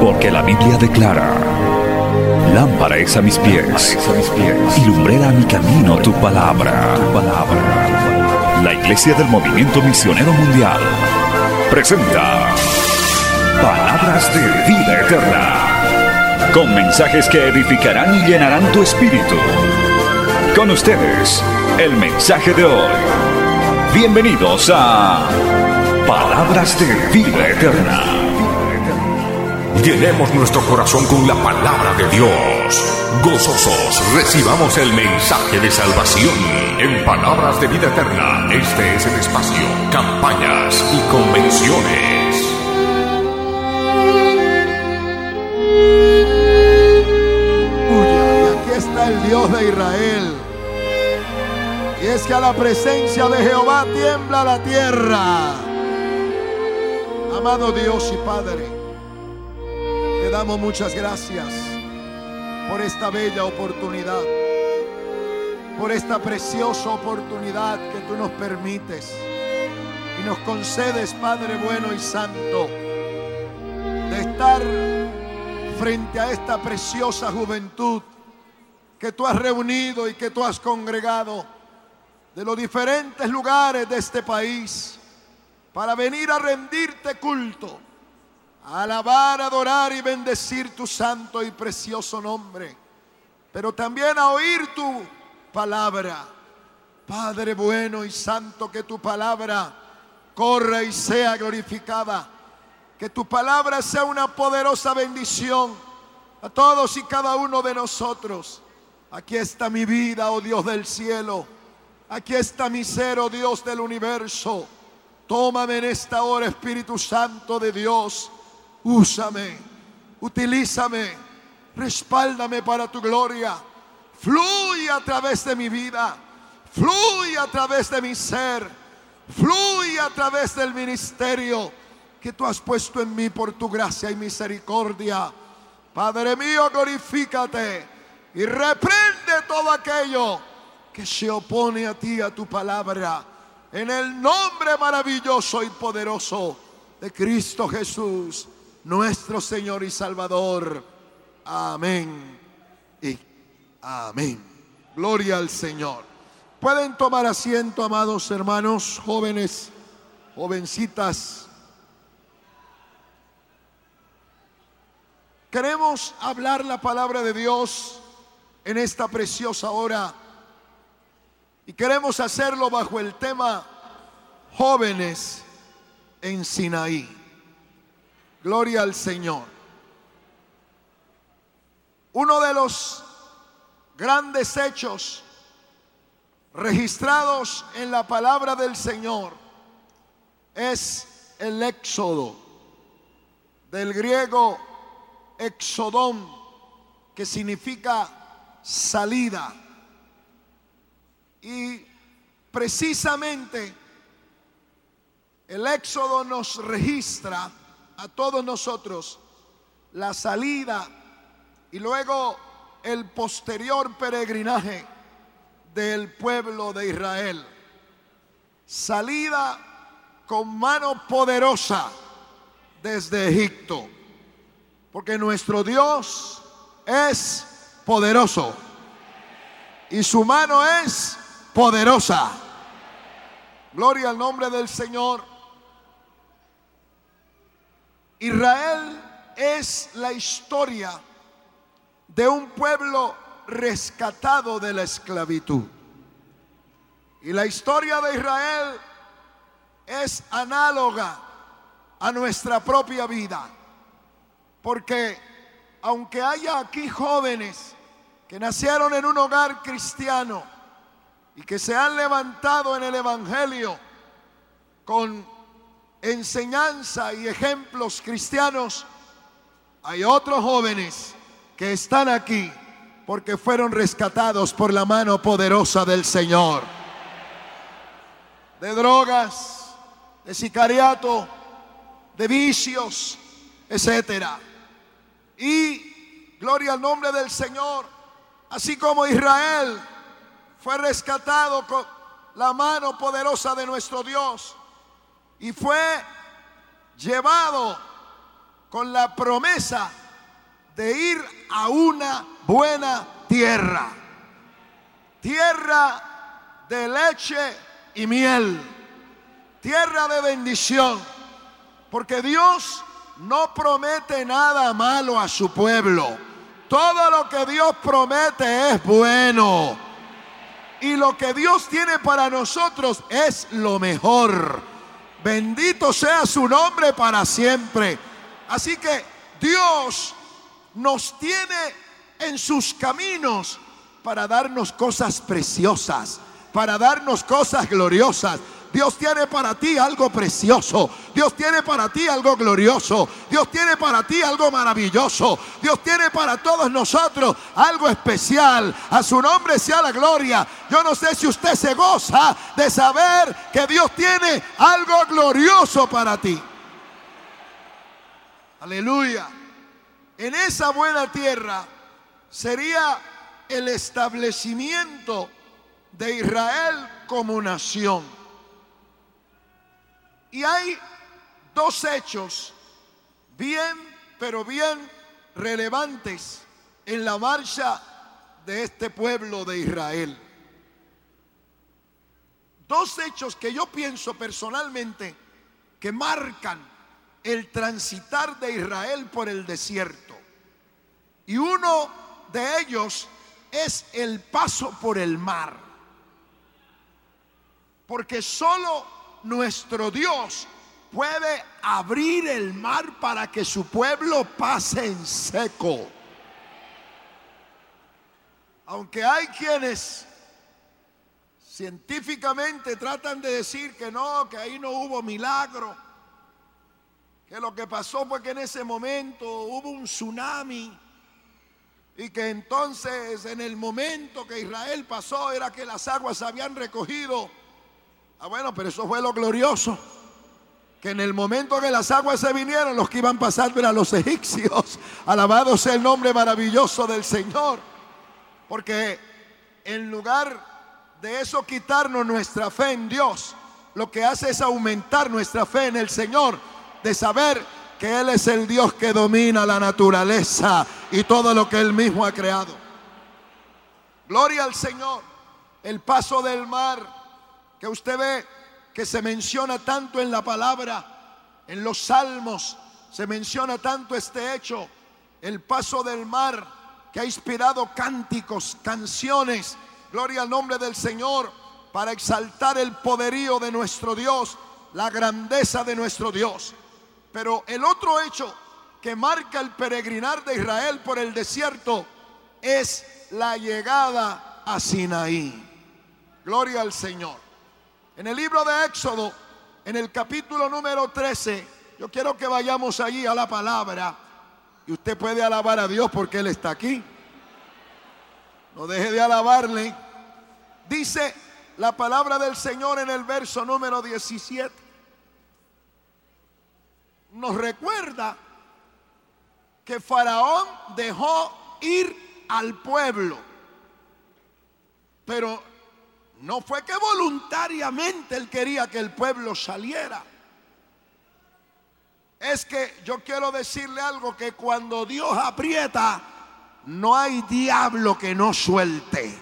Porque la Biblia declara, lámpara es a mis pies, y mi camino tu palabra. La Iglesia del Movimiento Misionero Mundial presenta Palabras de Vida Eterna, con mensajes que edificarán y llenarán tu espíritu. Con ustedes, el mensaje de hoy. Bienvenidos a Palabras de Vida Eterna. Llenemos nuestro corazón con la palabra de Dios. Gozosos, recibamos el mensaje de salvación. En palabras de vida eterna, este es el espacio, campañas y convenciones. El Dios de Israel. Y es que a la presencia de Jehová tiembla la tierra. Amado Dios y Padre, te damos muchas gracias por esta bella oportunidad, por esta preciosa oportunidad que tú nos permites y nos concedes, Padre bueno y santo, de estar frente a esta preciosa juventud que tú has reunido y que tú has congregado de los diferentes lugares de este país para venir a rendirte culto, a alabar, adorar y bendecir tu santo y precioso nombre, pero también a oír tu palabra. Padre bueno y santo, que tu palabra corra y sea glorificada. Que tu palabra sea una poderosa bendición a todos y cada uno de nosotros. Aquí está mi vida, oh Dios del cielo. Aquí está mi ser, oh Dios del universo. Tómame en esta hora, Espíritu Santo de Dios. Úsame, utilízame, respáldame para tu gloria. Fluye a través de mi vida. Fluye a través de mi ser. Fluye a través del ministerio que tú has puesto en mí por tu gracia y misericordia. Padre mío, glorifícate y reprende todo aquello que se opone a ti, a tu palabra. En el nombre maravilloso y poderoso de Cristo Jesús, nuestro Señor y Salvador. Amén y amén. Gloria al Señor. Pueden tomar asiento, amados hermanos, jóvenes, jovencitas. Queremos hablar la palabra de Dios en esta preciosa hora y queremos hacerlo bajo el tema jóvenes en Sinaí. Gloria al Señor. Uno de los grandes hechos registrados en la palabra del Señor es el éxodo del griego exodón, que significa salida. Y precisamente el éxodo nos registra a todos nosotros la salida y luego el posterior peregrinaje del pueblo de Israel. Salida con mano poderosa desde Egipto. Porque nuestro Dios es poderoso. Y su mano es poderosa. Gloria al nombre del Señor. Israel es la historia de un pueblo rescatado de la esclavitud. Y la historia de Israel es análoga a nuestra propia vida. Porque aunque haya aquí jóvenes que nacieron en un hogar cristiano y que se han levantado en el Evangelio con enseñanza y ejemplos cristianos, hay otros jóvenes que están aquí porque fueron rescatados por la mano poderosa del Señor. De drogas, de sicariato, de vicios, etcétera. Y gloria al nombre del Señor, así como Israel fue rescatado con la mano poderosa de nuestro Dios y fue llevado con la promesa de ir a una buena tierra, tierra de leche y miel, tierra de bendición, porque Dios no promete nada malo a su pueblo. Todo lo que Dios promete es bueno. Y lo que Dios tiene para nosotros es lo mejor. Bendito sea su nombre para siempre. Así que Dios nos tiene en sus caminos para darnos cosas preciosas, para darnos cosas gloriosas. Dios tiene para ti algo precioso. Dios tiene para ti algo glorioso. Dios tiene para ti algo maravilloso. Dios tiene para todos nosotros algo especial. A su nombre sea la gloria. Yo no sé si usted se goza de saber que Dios tiene algo glorioso para ti. Aleluya. En esa buena tierra sería el establecimiento de Israel como nación. Y hay dos hechos bien, pero bien relevantes en la marcha de este pueblo de Israel. Dos hechos que yo pienso personalmente que marcan el transitar de Israel por el desierto. Y uno de ellos es el paso por el mar. Porque solo nuestro Dios puede abrir el mar para que su pueblo pase en seco. Aunque hay quienes científicamente tratan de decir que no, que ahí no hubo milagro, que lo que pasó fue que en ese momento hubo un tsunami y que entonces en el momento que Israel pasó era que las aguas se habían recogido Ah, bueno, pero eso fue lo glorioso. Que en el momento que las aguas se vinieron, los que iban pasando eran los egipcios. Alabado sea el nombre maravilloso del Señor. Porque en lugar de eso quitarnos nuestra fe en Dios, lo que hace es aumentar nuestra fe en el Señor, de saber que Él es el Dios que domina la naturaleza y todo lo que Él mismo ha creado. Gloria al Señor. El paso del mar que usted ve que se menciona tanto en la palabra, en los salmos, se menciona tanto este hecho, el paso del mar que ha inspirado cánticos, canciones, gloria al nombre del Señor, para exaltar el poderío de nuestro Dios, la grandeza de nuestro Dios. Pero el otro hecho que marca el peregrinar de Israel por el desierto es la llegada a Sinaí. Gloria al Señor. En el libro de Éxodo, en el capítulo número 13, yo quiero que vayamos allí a la palabra y usted puede alabar a Dios porque Él está aquí. No deje de alabarle. Dice la palabra del Señor en el verso número 17. Nos recuerda que Faraón dejó ir al pueblo, pero no fue que voluntariamente él quería que el pueblo saliera. Es que yo quiero decirle algo que cuando Dios aprieta, no hay diablo que no suelte.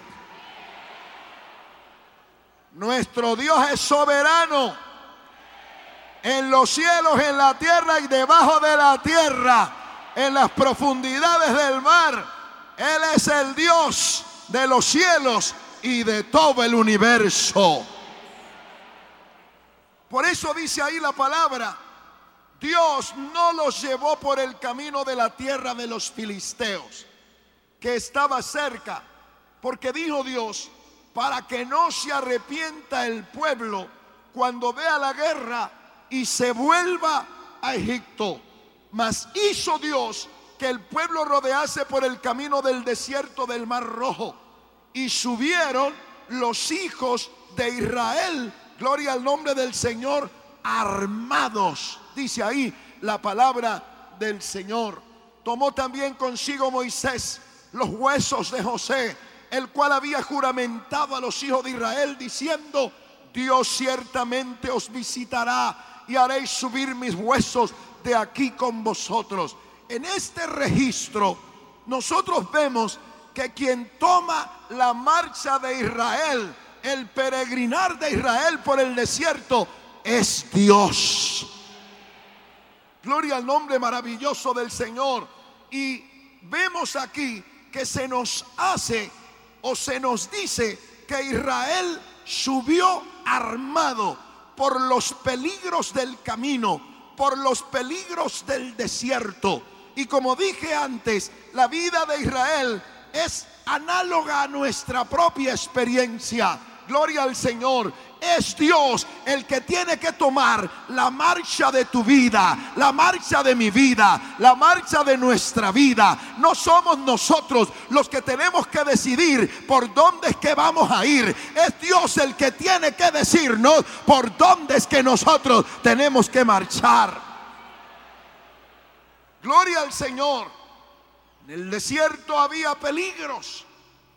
Nuestro Dios es soberano en los cielos, en la tierra y debajo de la tierra, en las profundidades del mar. Él es el Dios de los cielos y de todo el universo. Por eso dice ahí la palabra, Dios no los llevó por el camino de la tierra de los filisteos, que estaba cerca, porque dijo Dios, para que no se arrepienta el pueblo cuando vea la guerra y se vuelva a Egipto. Mas hizo Dios que el pueblo rodease por el camino del desierto del Mar Rojo y subieron los hijos de Israel, gloria al nombre del Señor, armados, dice ahí la palabra del Señor. Tomó también consigo Moisés los huesos de José, el cual había juramentado a los hijos de Israel diciendo, Dios ciertamente os visitará y haréis subir mis huesos de aquí con vosotros. En este registro nosotros vemos que quien toma la marcha de Israel, el peregrinar de Israel por el desierto, es Dios. Gloria al nombre maravilloso del Señor. Y vemos aquí que se nos hace o se nos dice que Israel subió armado por los peligros del camino, por los peligros del desierto. Y como dije antes, la vida de Israel es análoga a nuestra propia experiencia. Gloria al Señor. Es Dios el que tiene que tomar la marcha de tu vida, la marcha de mi vida, la marcha de nuestra vida. No somos nosotros los que tenemos que decidir por dónde es que vamos a ir. Es Dios el que tiene que decirnos por dónde es que nosotros tenemos que marchar. Gloria al Señor. En el desierto había peligros,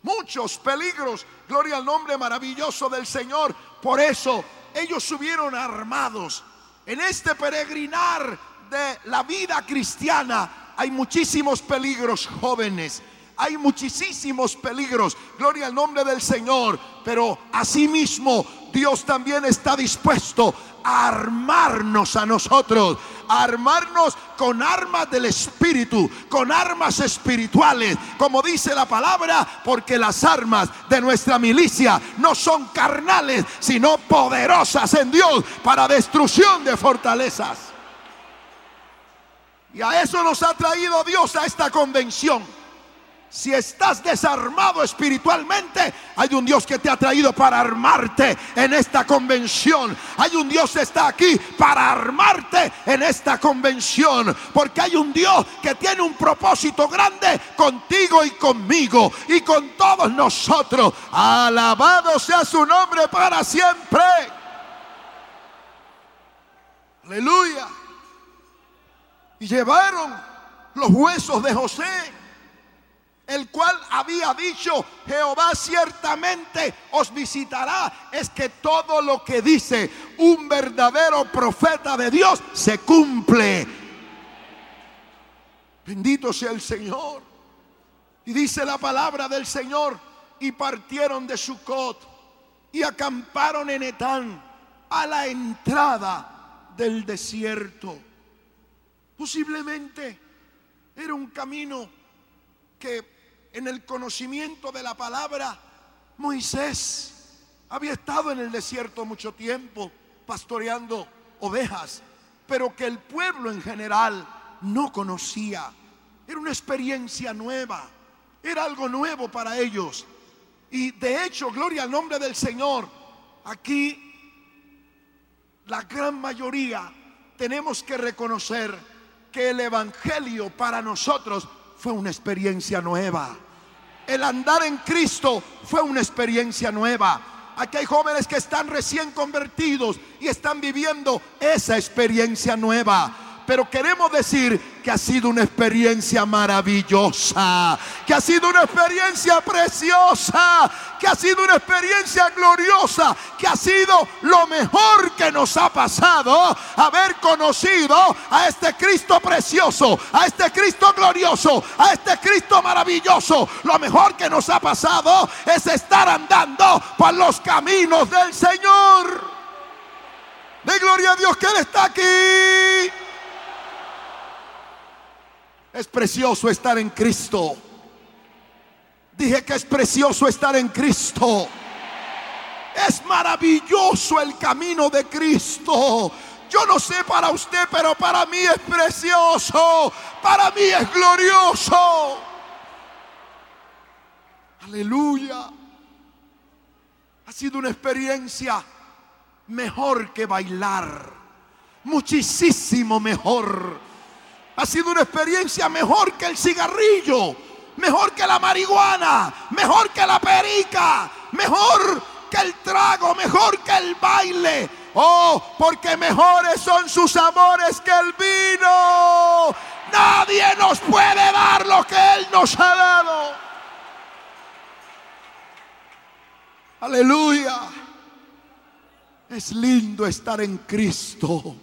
muchos peligros. Gloria al nombre maravilloso del Señor. Por eso ellos subieron armados. En este peregrinar de la vida cristiana hay muchísimos peligros jóvenes. Hay muchísimos peligros. Gloria al nombre del Señor. Pero asimismo Dios también está dispuesto armarnos a nosotros, armarnos con armas del Espíritu, con armas espirituales, como dice la palabra, porque las armas de nuestra milicia no son carnales, sino poderosas en Dios para destrucción de fortalezas. Y a eso nos ha traído Dios a esta convención si estás desarmado espiritualmente, hay un Dios que te ha traído para armarte en esta convención. Hay un Dios que está aquí para armarte en esta convención. Porque hay un Dios que tiene un propósito grande contigo y conmigo y con todos nosotros. Alabado sea su nombre para siempre. Aleluya. Y llevaron los huesos de José el cual había dicho, Jehová ciertamente os visitará, es que todo lo que dice un verdadero profeta de Dios se cumple. Bendito sea el Señor. Y dice la palabra del Señor, y partieron de Sucot y acamparon en Etán a la entrada del desierto. Posiblemente era un camino que en el conocimiento de la palabra, Moisés había estado en el desierto mucho tiempo pastoreando ovejas, pero que el pueblo en general no conocía. Era una experiencia nueva, era algo nuevo para ellos. Y de hecho, gloria al nombre del Señor, aquí la gran mayoría tenemos que reconocer que el Evangelio para nosotros fue una experiencia nueva. El andar en Cristo fue una experiencia nueva. Aquí hay jóvenes que están recién convertidos y están viviendo esa experiencia nueva pero queremos decir que ha sido una experiencia maravillosa, que ha sido una experiencia preciosa, que ha sido una experiencia gloriosa, que ha sido lo mejor que nos ha pasado haber conocido a este Cristo precioso, a este Cristo glorioso, a este Cristo maravilloso. Lo mejor que nos ha pasado es estar andando por los caminos del Señor. De gloria a Dios que Él está aquí. Es precioso estar en Cristo. Dije que es precioso estar en Cristo. Es maravilloso el camino de Cristo. Yo no sé para usted, pero para mí es precioso. Para mí es glorioso. Aleluya. Ha sido una experiencia mejor que bailar. Muchísimo mejor ha sido una experiencia mejor que el cigarrillo, mejor que la marihuana, mejor que la perica, mejor que el trago, mejor que el baile. Oh, porque mejores son sus amores que el vino. Nadie nos puede dar lo que Él nos ha dado. Aleluya. Es lindo estar en Cristo.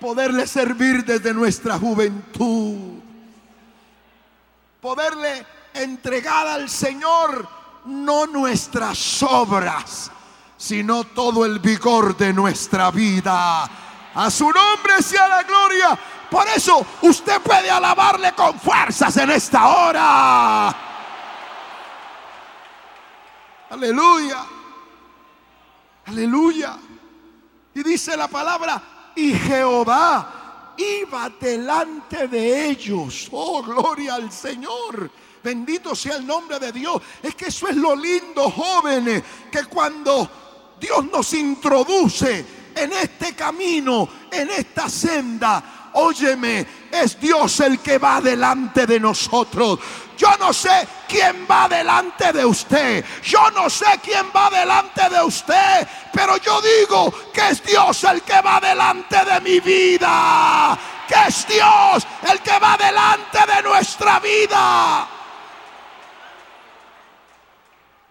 Poderle servir desde nuestra juventud. Poderle entregar al Señor no nuestras obras, sino todo el vigor de nuestra vida. A su nombre sea la gloria. Por eso usted puede alabarle con fuerzas en esta hora. Aleluya. Aleluya. Y dice la palabra, y Jehová iba delante de ellos. Oh, gloria al Señor. Bendito sea el nombre de Dios. Es que eso es lo lindo, jóvenes, que cuando Dios nos introduce en este camino, en esta senda, óyeme, es Dios el que va delante de nosotros. Yo no sé quién va delante de usted. Yo no sé quién va delante de usted. Pero yo digo que es Dios el que va delante de mi vida. Que es Dios el que va delante de nuestra vida.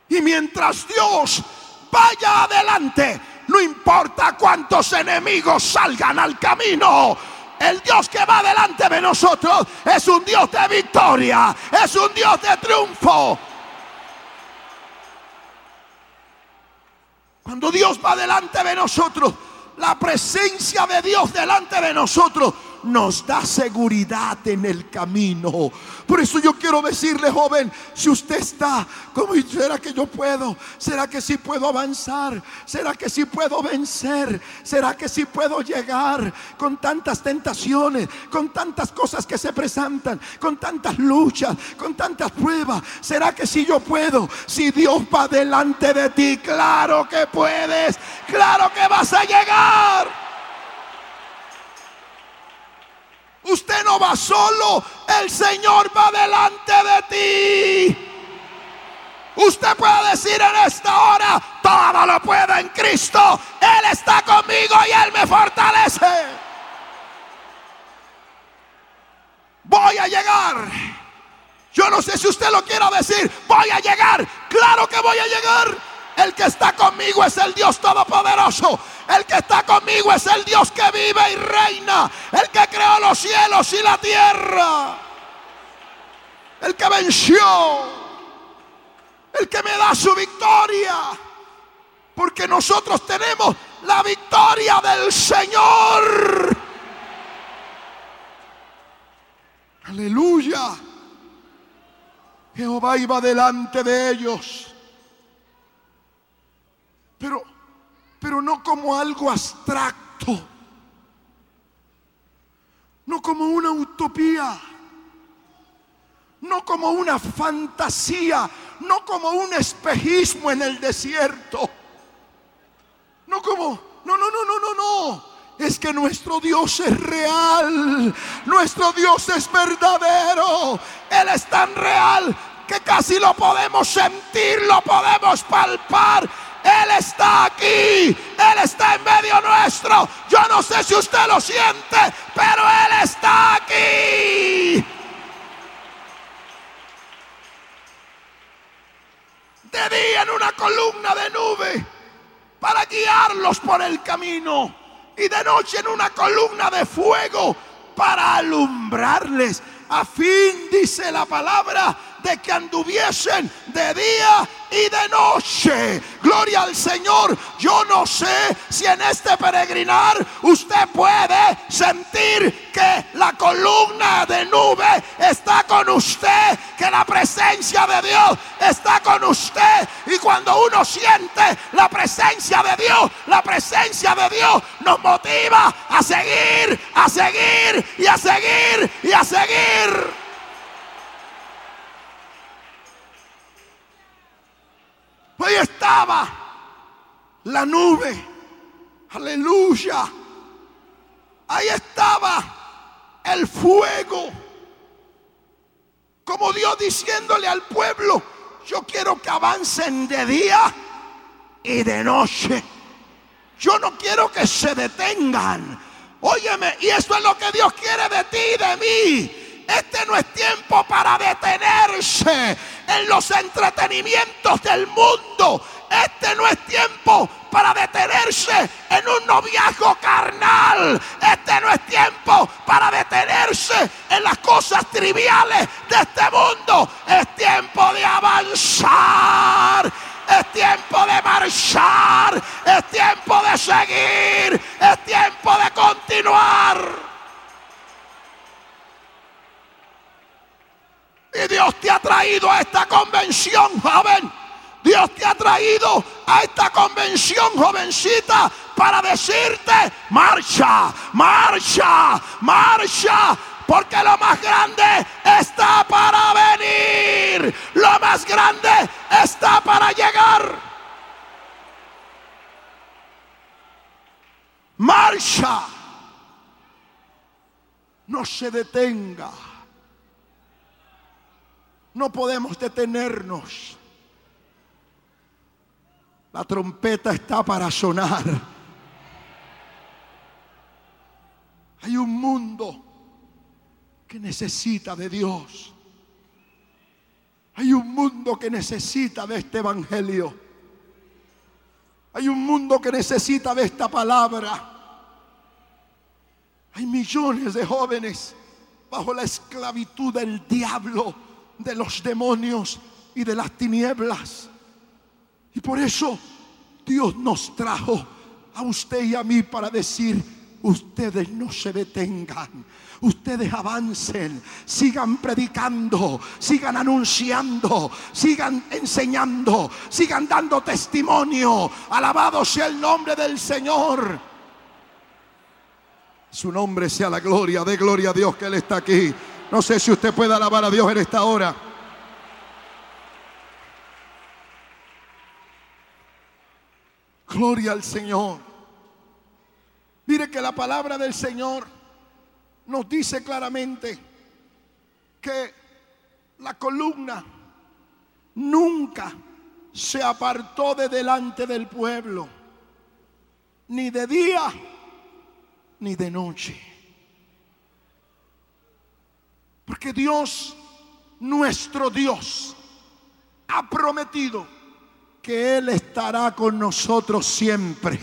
Y mientras Dios vaya adelante, no importa cuántos enemigos salgan al camino, el Dios que va delante de nosotros es un Dios de victoria, es un Dios de triunfo. Cuando Dios va delante de nosotros, la presencia de Dios delante de nosotros nos da seguridad en el camino. Por eso yo quiero decirle, joven, si usted está como, ¿será que yo puedo? ¿Será que sí puedo avanzar? ¿Será que sí puedo vencer? ¿Será que sí puedo llegar con tantas tentaciones, con tantas cosas que se presentan, con tantas luchas, con tantas pruebas? ¿Será que sí yo puedo? Si Dios va delante de ti, claro que puedes, claro que vas a llegar. Usted no va solo, el Señor va delante de ti. Usted puede decir en esta hora, todo lo puedo en Cristo. Él está conmigo y Él me fortalece. Voy a llegar. Yo no sé si usted lo quiera decir, voy a llegar. Claro que voy a llegar. El que está conmigo es el Dios Todopoderoso. El que está conmigo es el Dios que vive y reina. El que creó los cielos y la tierra. El que venció. El que me da su victoria. Porque nosotros tenemos la victoria del Señor. Aleluya. Jehová iba delante de ellos pero, pero no como algo abstracto, no como una utopía, no como una fantasía, no como un espejismo en el desierto, no como, no, no, no, no, no, no. Es que nuestro Dios es real, nuestro Dios es verdadero, Él es tan real que casi lo podemos sentir, lo podemos palpar él está aquí. Él está en medio nuestro. Yo no sé si usted lo siente, pero Él está aquí. De día en una columna de nube para guiarlos por el camino. Y de noche en una columna de fuego para alumbrarles. A fin, dice la palabra, de que anduviesen de día y de noche. Gloria al Señor. Yo no sé si en este peregrinar usted puede sentir que la columna de nube está con usted, que la presencia de Dios está con usted. Y cuando uno siente la presencia de Dios, la presencia de Dios nos motiva a seguir, a seguir y a seguir y a seguir. Estaba la nube. Aleluya. Ahí estaba el fuego. Como Dios diciéndole al pueblo, yo quiero que avancen de día y de noche. Yo no quiero que se detengan. Óyeme, y eso es lo que Dios quiere de ti y de mí. Este no es tiempo para detenerse en los entretenimientos del mundo. Este no es tiempo para detenerse en un noviazgo carnal. Este no es tiempo para detenerse en las cosas triviales de este mundo. Es tiempo de avanzar. Es tiempo de marchar. Es tiempo de seguir. Es tiempo de continuar. Y Dios te ha traído a esta convención, joven. Dios te ha traído a esta convención, jovencita, para decirte, marcha, marcha, marcha. Porque lo más grande está para venir. Lo más grande está para llegar. Marcha. No se detenga. No podemos detenernos. La trompeta está para sonar. Hay un mundo que necesita de Dios. Hay un mundo que necesita de este evangelio. Hay un mundo que necesita de esta palabra. Hay millones de jóvenes bajo la esclavitud del diablo, de los demonios y de las tinieblas. Y por eso Dios nos trajo a usted y a mí para decir, ustedes no se detengan. Ustedes avancen, sigan predicando, sigan anunciando, sigan enseñando, sigan dando testimonio. Alabado sea el nombre del Señor. Su nombre sea la gloria, de gloria a Dios que Él está aquí. No sé si usted puede alabar a Dios en esta hora. Gloria al Señor. Mire que la palabra del Señor nos dice claramente que la columna nunca se apartó de delante del pueblo, ni de día ni de noche. Porque Dios, nuestro Dios, ha prometido que Él estará con nosotros siempre.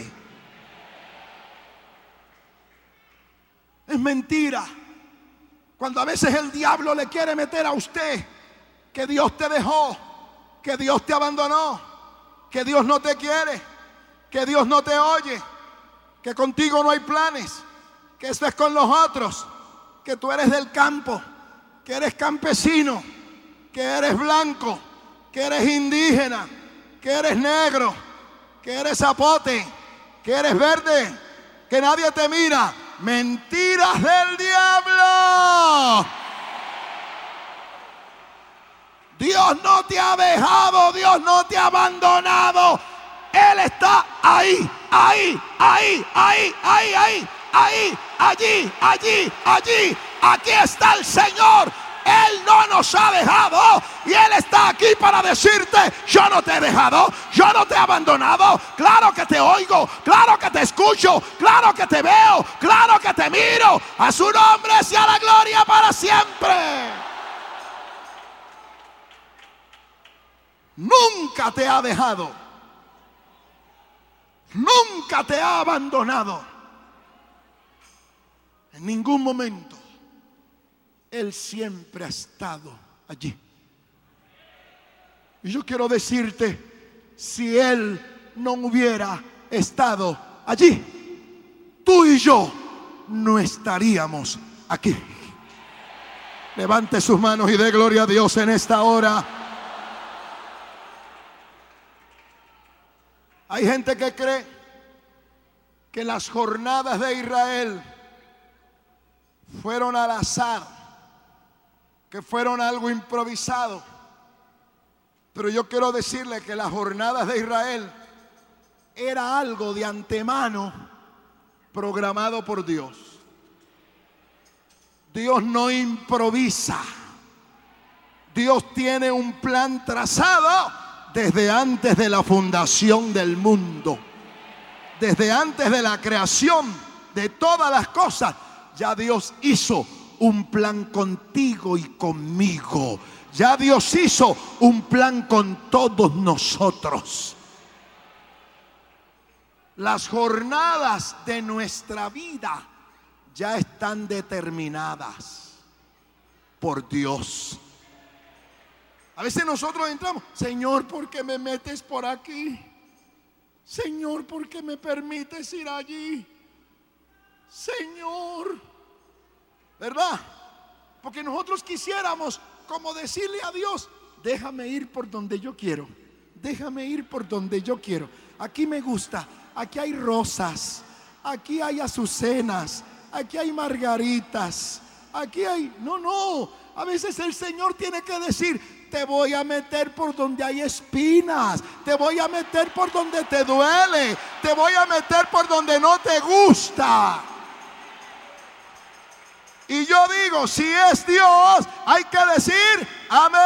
Es mentira. Cuando a veces el diablo le quiere meter a usted que Dios te dejó, que Dios te abandonó, que Dios no te quiere, que Dios no te oye, que contigo no hay planes, que eso es con los otros, que tú eres del campo, que eres campesino, que eres blanco, que eres indígena, que eres negro, que eres zapote, que eres verde, que nadie te mira. Mentiras del diablo. Dios no te ha dejado, Dios no te ha abandonado. Él está ahí, ahí, ahí, ahí, ahí, ahí, ahí, allí, allí, allí. Aquí está el Señor él no nos ha dejado y Él está aquí para decirte, yo no te he dejado, yo no te he abandonado, claro que te oigo, claro que te escucho, claro que te veo, claro que te miro. A su nombre sea la gloria para siempre. Nunca te ha dejado, nunca te ha abandonado, en ningún momento. Él siempre ha estado allí. Y yo quiero decirte, si Él no hubiera estado allí, tú y yo no estaríamos aquí. Levante sus manos y dé gloria a Dios en esta hora. Hay gente que cree que las jornadas de Israel fueron al azar que fueron algo improvisado. Pero yo quiero decirle que las jornadas de Israel era algo de antemano programado por Dios. Dios no improvisa. Dios tiene un plan trazado desde antes de la fundación del mundo. Desde antes de la creación de todas las cosas, ya Dios hizo un plan contigo y conmigo. Ya Dios hizo un plan con todos nosotros. Las jornadas de nuestra vida ya están determinadas por Dios. A veces nosotros entramos, Señor, ¿por qué me metes por aquí? Señor, ¿por qué me permites ir allí? Señor, ¿verdad? Porque nosotros quisiéramos como decirle a Dios, déjame ir por donde yo quiero, déjame ir por donde yo quiero. Aquí me gusta, aquí hay rosas, aquí hay azucenas, aquí hay margaritas, aquí hay... No, no, a veces el Señor tiene que decir, te voy a meter por donde hay espinas, te voy a meter por donde te duele, te voy a meter por donde no te gusta. Y yo digo, si es Dios, hay que decir, amén.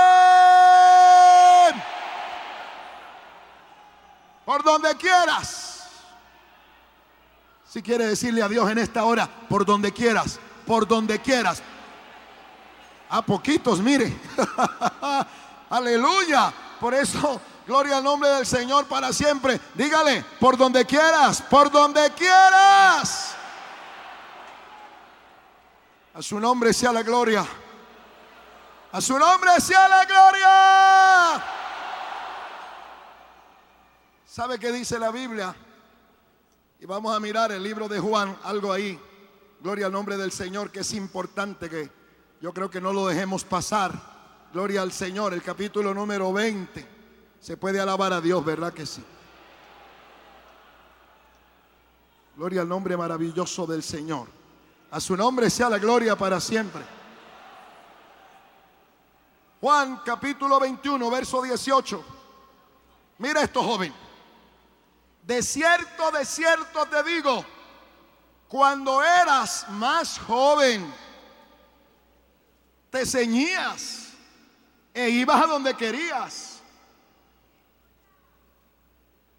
Por donde quieras. Si quieres decirle a Dios en esta hora, por donde quieras, por donde quieras. A poquitos, mire. Aleluya. Por eso, gloria al nombre del Señor para siempre. Dígale, por donde quieras, por donde quieras. A su nombre sea la gloria. A su nombre sea la gloria. ¿Sabe qué dice la Biblia? Y vamos a mirar el libro de Juan, algo ahí. Gloria al nombre del Señor, que es importante que yo creo que no lo dejemos pasar. Gloria al Señor, el capítulo número 20. Se puede alabar a Dios, ¿verdad que sí? Gloria al nombre maravilloso del Señor. A su nombre sea la gloria para siempre. Juan capítulo 21, verso 18. Mira esto, joven. De cierto, de cierto te digo, cuando eras más joven, te ceñías e ibas a donde querías.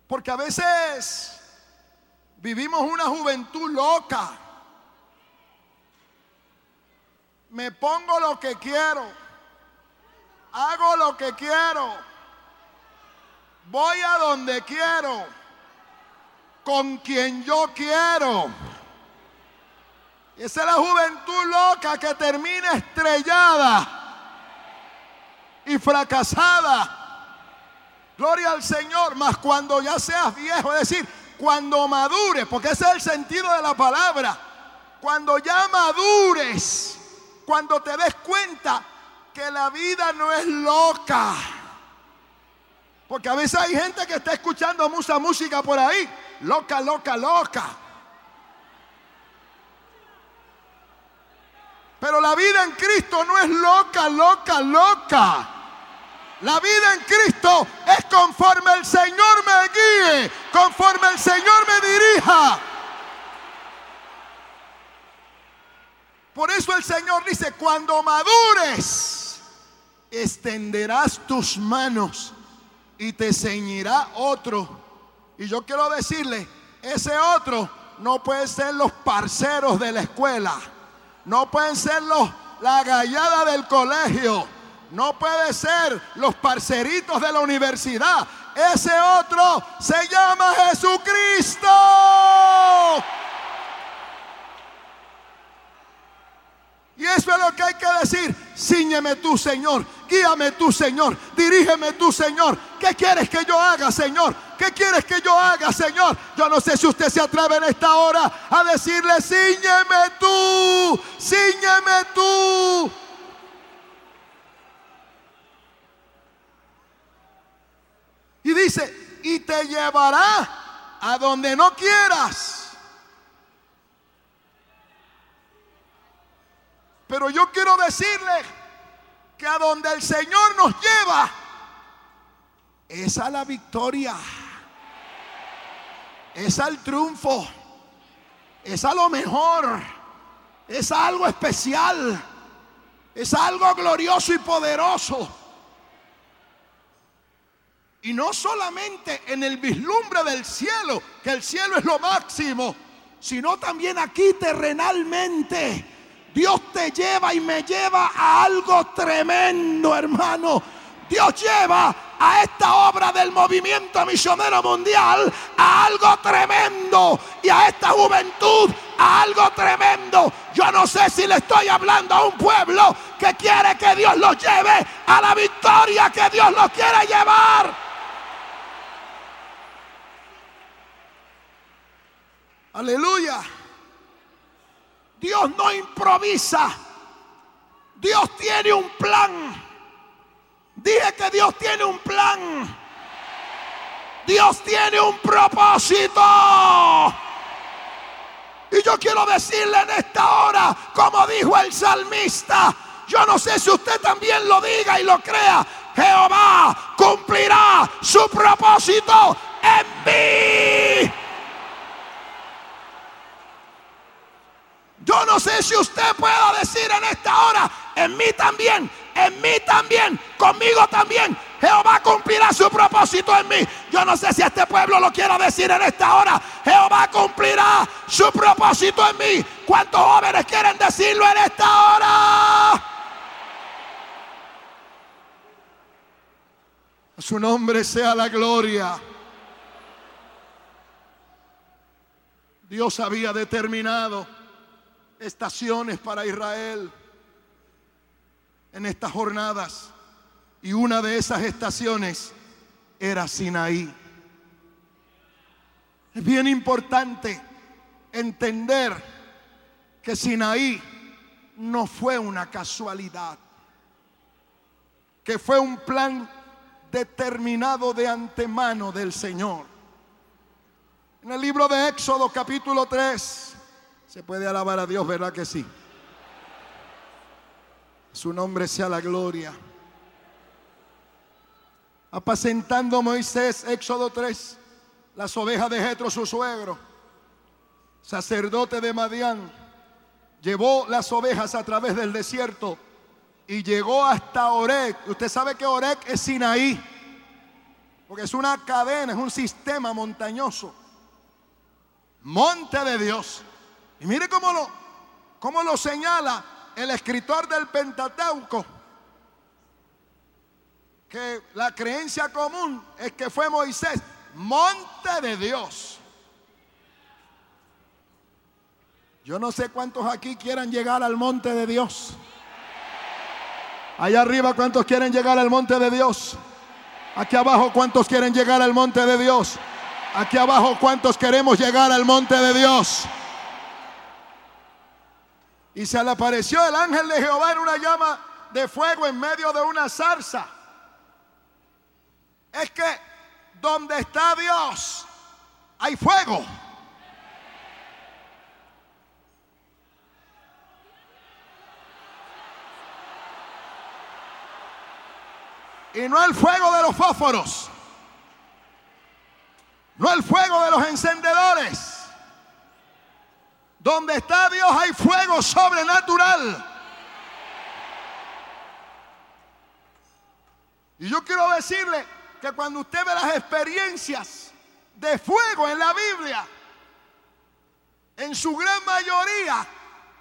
Porque a veces vivimos una juventud loca me pongo lo que quiero, hago lo que quiero, voy a donde quiero, con quien yo quiero. Esa es la juventud loca que termina estrellada y fracasada. Gloria al Señor, mas cuando ya seas viejo, es decir, cuando madures, porque ese es el sentido de la palabra, cuando ya madures, cuando te des cuenta que la vida no es loca. Porque a veces hay gente que está escuchando mucha música por ahí. Loca, loca, loca. Pero la vida en Cristo no es loca, loca, loca. La vida en Cristo es conforme el Señor me guíe, conforme el Señor me dirija. Por eso el Señor dice, cuando madures, extenderás tus manos y te ceñirá otro. Y yo quiero decirle, ese otro no puede ser los parceros de la escuela, no pueden ser los, la gallada del colegio, no puede ser los parceritos de la universidad. Ese otro se llama Jesucristo. Y eso es lo que hay que decir. Cíñeme tú, Señor. Guíame tú, Señor. Dirígeme tú, Señor. ¿Qué quieres que yo haga, Señor? ¿Qué quieres que yo haga, Señor? Yo no sé si usted se atreve en esta hora a decirle, cíñeme tú, cíñeme tú. Y dice, y te llevará a donde no quieras. Pero yo quiero decirle que a donde el Señor nos lleva es a la victoria, es al triunfo, es a lo mejor, es algo especial, es algo glorioso y poderoso. Y no solamente en el vislumbre del cielo, que el cielo es lo máximo, sino también aquí terrenalmente Dios te lleva y me lleva a algo tremendo, hermano. Dios lleva a esta obra del movimiento misionero mundial a algo tremendo y a esta juventud a algo tremendo. Yo no sé si le estoy hablando a un pueblo que quiere que Dios los lleve a la victoria que Dios los quiere llevar. Aleluya. Dios no improvisa. Dios tiene un plan. Dije que Dios tiene un plan. Dios tiene un propósito. Y yo quiero decirle en esta hora, como dijo el salmista, yo no sé si usted también lo diga y lo crea, Jehová cumplirá su propósito en mí. Yo no sé si usted pueda decir en esta hora, en mí también, en mí también, conmigo también. Jehová cumplirá su propósito en mí. Yo no sé si este pueblo lo quiera decir en esta hora. Jehová cumplirá su propósito en mí. ¿Cuántos jóvenes quieren decirlo en esta hora? A su nombre sea la gloria. Dios había determinado estaciones para Israel en estas jornadas. Y una de esas estaciones era Sinaí. Es bien importante entender que Sinaí no fue una casualidad, que fue un plan determinado de antemano del Señor. En el libro de Éxodo capítulo 3, se puede alabar a Dios, ¿verdad que sí? Su nombre sea la gloria. Apacentando Moisés, Éxodo 3, las ovejas de Jetro, su suegro, sacerdote de Madián, llevó las ovejas a través del desierto y llegó hasta Orec. Usted sabe que Orec es Sinaí, porque es una cadena, es un sistema montañoso. Monte de Dios. Y mire cómo lo, cómo lo señala el escritor del Pentateuco. Que la creencia común es que fue Moisés, monte de Dios. Yo no sé cuántos aquí quieran llegar al monte de Dios. Allá arriba, ¿cuántos quieren llegar al monte de Dios? Aquí abajo, ¿cuántos quieren llegar al monte de Dios? Aquí abajo, ¿cuántos queremos llegar al monte de Dios? Y se le apareció el ángel de Jehová en una llama de fuego en medio de una zarza. Es que donde está Dios hay fuego. Y no el fuego de los fósforos. No el fuego de los encendedores. Donde está Dios hay fuego sobrenatural. Y yo quiero decirle que cuando usted ve las experiencias de fuego en la Biblia, en su gran mayoría,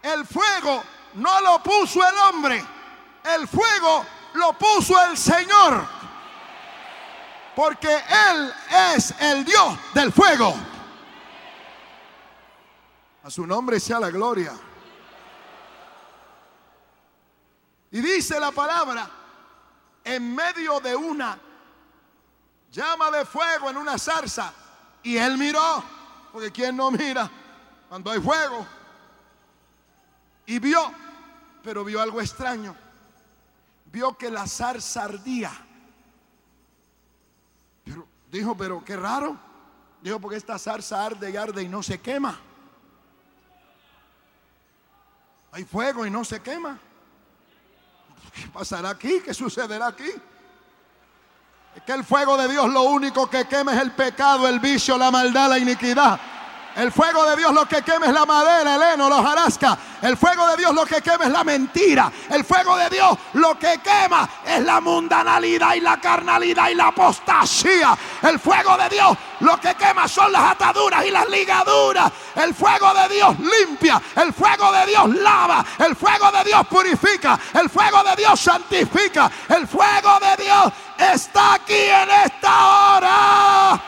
el fuego no lo puso el hombre, el fuego lo puso el Señor. Porque Él es el Dios del fuego. A su nombre sea la gloria. Y dice la palabra, en medio de una llama de fuego en una zarza. Y él miró, porque ¿quién no mira cuando hay fuego? Y vio, pero vio algo extraño. Vio que la zarza ardía. Dijo, pero qué raro. Dijo, porque esta zarza arde y arde y no se quema. Hay fuego y no se quema. ¿Qué pasará aquí? ¿Qué sucederá aquí? Es que el fuego de Dios lo único que quema es el pecado, el vicio, la maldad, la iniquidad. El fuego de Dios lo que quema es la madera, el heno, los jarasca. El fuego de Dios lo que quema es la mentira. El fuego de Dios lo que quema es la mundanalidad y la carnalidad y la apostasía. El fuego de Dios lo que quema son las ataduras y las ligaduras. El fuego de Dios limpia. El fuego de Dios lava. El fuego de Dios purifica. El fuego de Dios santifica. El fuego de Dios está aquí en esta hora.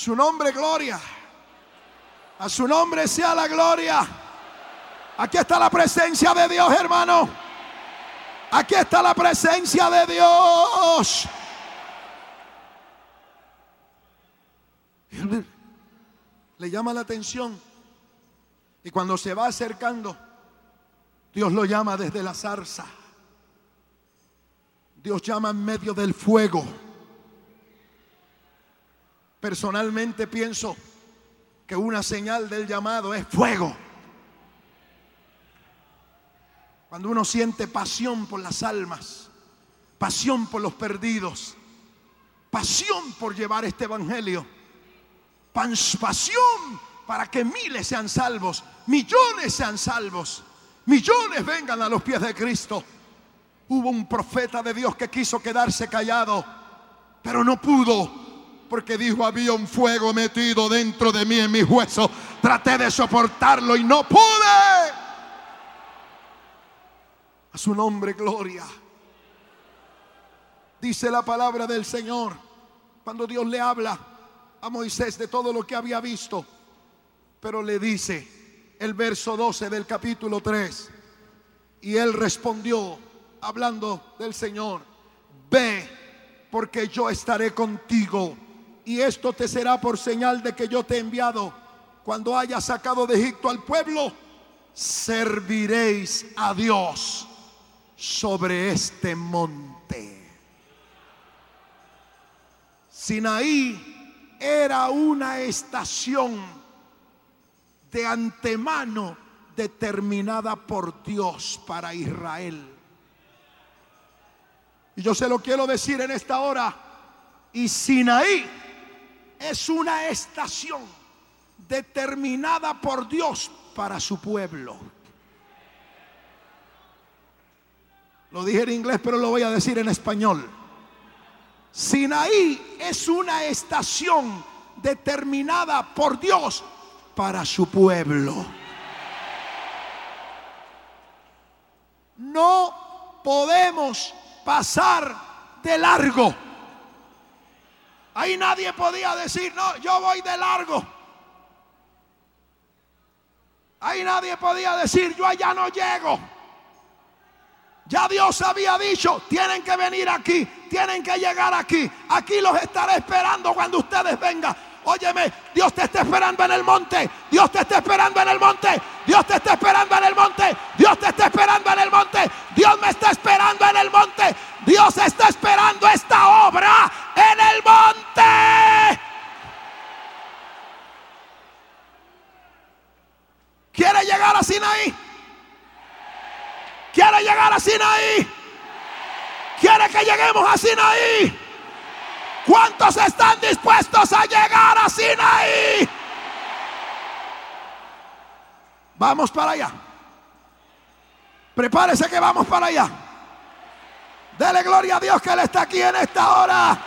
Su nombre, gloria. A su nombre sea la gloria. Aquí está la presencia de Dios, hermano. Aquí está la presencia de Dios. Le llama la atención. Y cuando se va acercando, Dios lo llama desde la zarza. Dios llama en medio del fuego. Personalmente pienso que una señal del llamado es fuego. Cuando uno siente pasión por las almas, pasión por los perdidos, pasión por llevar este evangelio, pasión para que miles sean salvos, millones sean salvos, millones vengan a los pies de Cristo. Hubo un profeta de Dios que quiso quedarse callado, pero no pudo porque dijo, había un fuego metido dentro de mí en mis huesos. Traté de soportarlo y no pude. A su nombre, gloria. Dice la palabra del Señor cuando Dios le habla a Moisés de todo lo que había visto. Pero le dice el verso 12 del capítulo 3. Y él respondió, hablando del Señor, ve porque yo estaré contigo y esto te será por señal de que yo te he enviado. Cuando haya sacado de Egipto al pueblo, serviréis a Dios sobre este monte. Sinaí era una estación de antemano determinada por Dios para Israel. Y yo se lo quiero decir en esta hora. Y Sinaí es una estación determinada por Dios para su pueblo. Lo dije en inglés, pero lo voy a decir en español. Sinaí es una estación determinada por Dios para su pueblo. No podemos pasar de largo. Ahí nadie podía decir, no, yo voy de largo. Ahí nadie podía decir, yo allá no llego. Ya Dios había dicho, tienen que venir aquí, tienen que llegar aquí. Aquí los estaré esperando cuando ustedes vengan. Óyeme, Dios te está esperando en el monte. Dios te está esperando en el monte. Dios te está esperando en el monte. Dios te está esperando en el monte. Dios me está esperando en el monte. Dios está esperando esta obra en el monte. ¿Quiere llegar a Sinaí? ¿Quiere llegar a Sinaí? ¿Quiere que lleguemos a Sinaí? ¿Cuántos están dispuestos a llegar a Sinaí? Vamos para allá. Prepárese que vamos para allá. Dele gloria a Dios que Él está aquí en esta hora.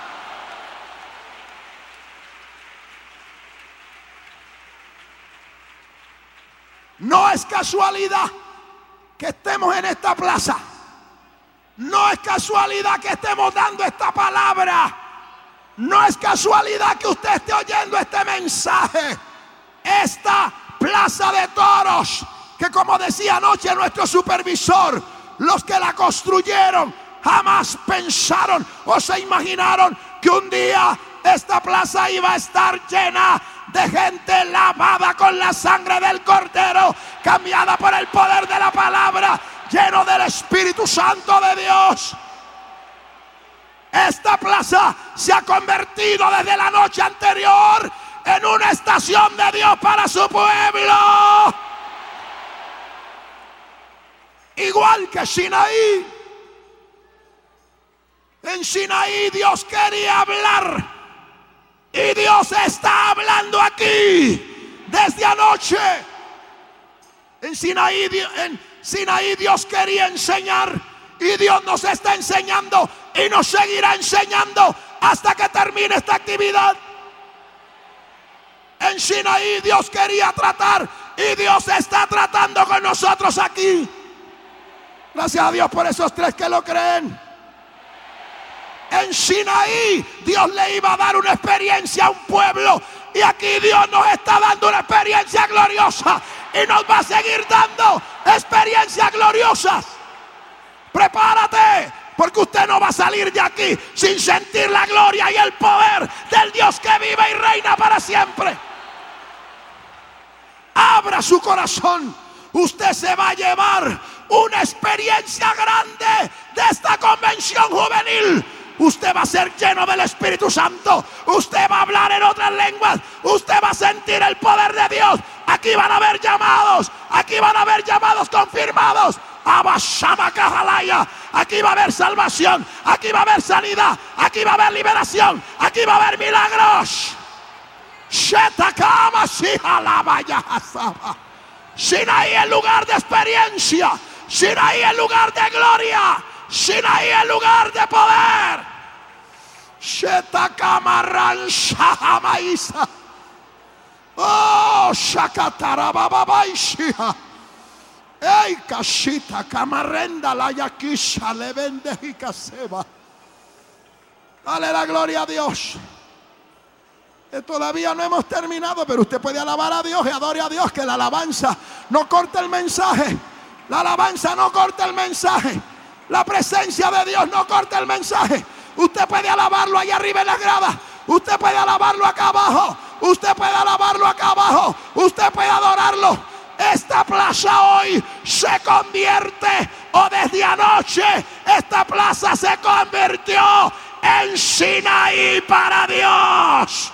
No es casualidad que estemos en esta plaza. No es casualidad que estemos dando esta palabra. No es casualidad que usted esté oyendo este mensaje. Esta plaza de toros, que como decía anoche nuestro supervisor, los que la construyeron jamás pensaron o se imaginaron que un día esta plaza iba a estar llena de gente lavada con la sangre del cordero, cambiada por el poder de la palabra, lleno del Espíritu Santo de Dios. Esta plaza se ha convertido desde la noche anterior en una estación de Dios para su pueblo. Igual que Sinaí. En Sinaí Dios quería hablar Y Dios está hablando aquí desde anoche. En Sinaí, en Sinaí Dios quería enseñar y Dios nos está enseñando y nos seguirá enseñando hasta que termine esta actividad. En Sinaí Dios quería tratar y Dios está tratando con nosotros aquí. Gracias a Dios por esos tres que lo creen. En Sinaí Dios le iba a dar una experiencia a un pueblo y aquí Dios nos está dando una experiencia gloriosa y nos va a seguir dando experiencias gloriosas. Prepárate, porque usted no va a salir de aquí sin sentir la gloria y el poder del Dios que vive y reina para siempre. Abra su corazón. Usted se va a llevar una experiencia grande de esta convención juvenil. Usted va a ser lleno del Espíritu Santo. Usted va a hablar en otras lenguas. Usted va a sentir el poder de Dios. Aquí van a haber llamados. Aquí van a haber llamados confirmados. Aquí va a haber salvación. Aquí va a haber sanidad. Aquí va a haber liberación. Aquí va a haber milagros. Sinaí el lugar de experiencia. Sinaí el lugar de gloria. Sinaí el lugar de poder. Shetakamarran Shahamaisa. Oh, Shakatarabababaishi. Ey, cashita, camarrenda, la yaquisha, le vende y caseba. Dale la gloria a Dios. Eh, todavía no hemos terminado, pero usted puede alabar a Dios y adore a Dios, que la alabanza no corta el mensaje. La alabanza no corta el mensaje. La presencia de Dios no corta el mensaje. Usted puede alabarlo allá arriba en la grada. Usted puede alabarlo acá abajo. Usted puede alabarlo acá abajo. Usted puede adorarlo esta plaza hoy se convierte, o desde anoche, esta plaza se convirtió en Sinaí para Dios.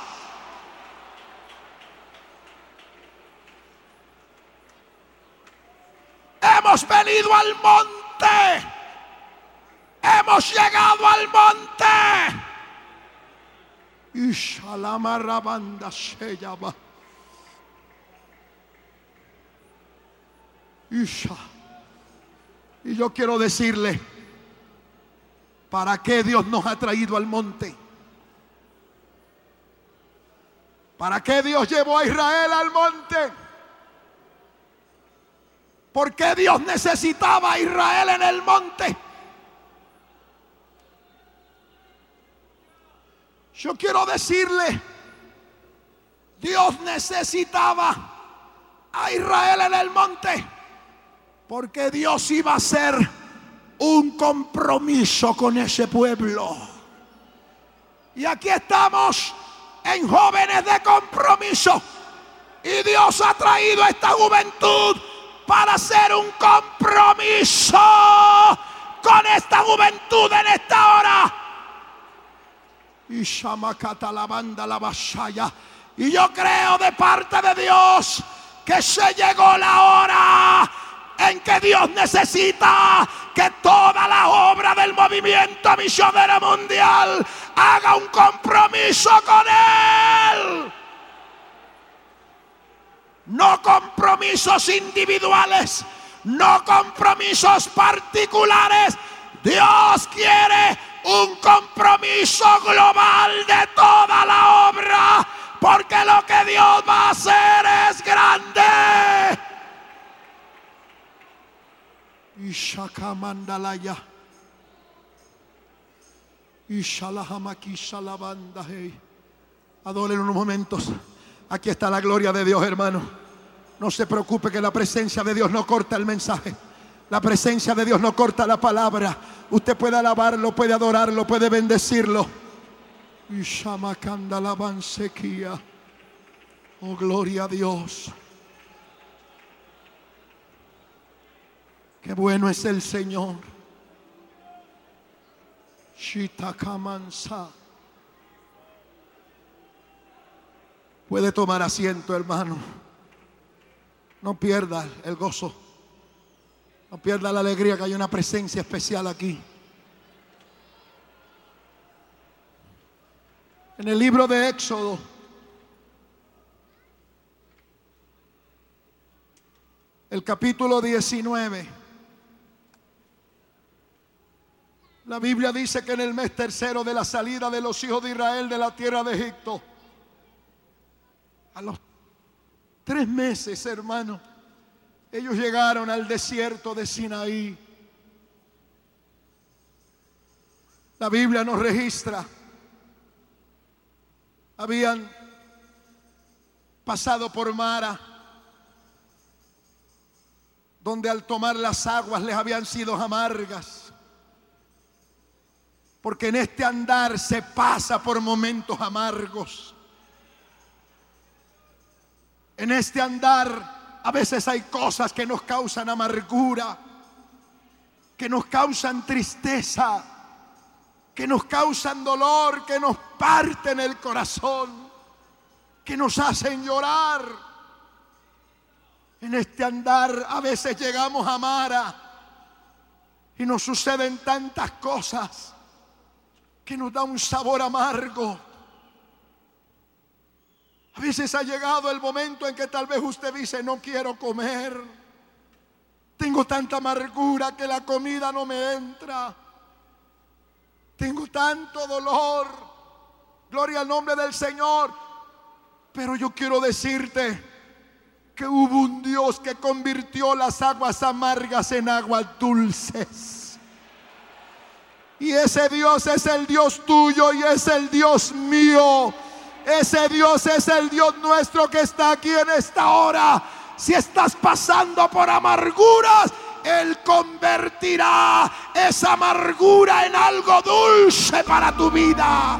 Hemos venido al monte. Hemos llegado al monte. Y Shalamarabanda se llama. Y yo quiero decirle, ¿para qué Dios nos ha traído al monte? ¿Para qué Dios llevó a Israel al monte? ¿Por qué Dios necesitaba a Israel en el monte? Yo quiero decirle, Dios necesitaba a Israel en el monte porque Dios iba a hacer un compromiso con ese pueblo. Y aquí estamos en jóvenes de compromiso. Y Dios ha traído a esta juventud para hacer un compromiso con esta juventud en esta hora. Y Shamakata la banda la vasalla. Y yo creo de parte de Dios que se llegó la hora en que Dios necesita que toda la obra del movimiento misionero mundial haga un compromiso con Él. No compromisos individuales, no compromisos particulares. Dios quiere un compromiso global de toda la obra, porque lo que Dios va a hacer es grande. Ishalahamakishalabanda. Adoren unos momentos. Aquí está la gloria de Dios, hermano. No se preocupe que la presencia de Dios no corta el mensaje. La presencia de Dios no corta la palabra. Usted puede alabarlo, puede adorarlo, puede bendecirlo. Oh, gloria a Dios. Qué bueno es el Señor. Shitakamansa. Puede tomar asiento, hermano. No pierda el gozo. No pierda la alegría que hay una presencia especial aquí. En el libro de Éxodo, el capítulo 19, la Biblia dice que en el mes tercero de la salida de los hijos de Israel de la tierra de Egipto, a los tres meses, hermano, ellos llegaron al desierto de Sinaí. La Biblia nos registra habían pasado por Mara, donde al tomar las aguas les habían sido amargas. Porque en este andar se pasa por momentos amargos. En este andar a veces hay cosas que nos causan amargura, que nos causan tristeza que nos causan dolor, que nos parten el corazón, que nos hacen llorar. En este andar a veces llegamos a Mara y nos suceden tantas cosas que nos da un sabor amargo. A veces ha llegado el momento en que tal vez usted dice, no quiero comer. Tengo tanta amargura que la comida no me entra. Tengo tanto dolor. Gloria al nombre del Señor. Pero yo quiero decirte que hubo un Dios que convirtió las aguas amargas en aguas dulces. Y ese Dios es el Dios tuyo y es el Dios mío. Ese Dios es el Dios nuestro que está aquí en esta hora. Si estás pasando por amarguras, él convertirá esa amargura en algo dulce para tu vida.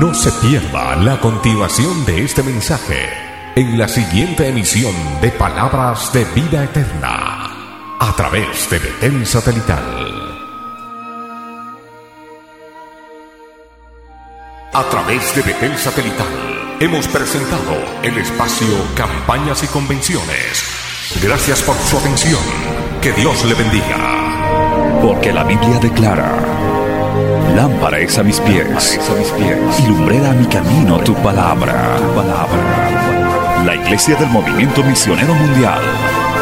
No se pierda la continuación de este mensaje en la siguiente emisión de Palabras de Vida Eterna a través de Betel Satelital. A través de Betel Satelital hemos presentado el espacio Campañas y Convenciones. Gracias por su atención. Que Dios le bendiga. Porque la Biblia declara, lámpara es a mis pies, a mis pies y lumbrera a mi camino tu palabra. palabra. La Iglesia del Movimiento Misionero Mundial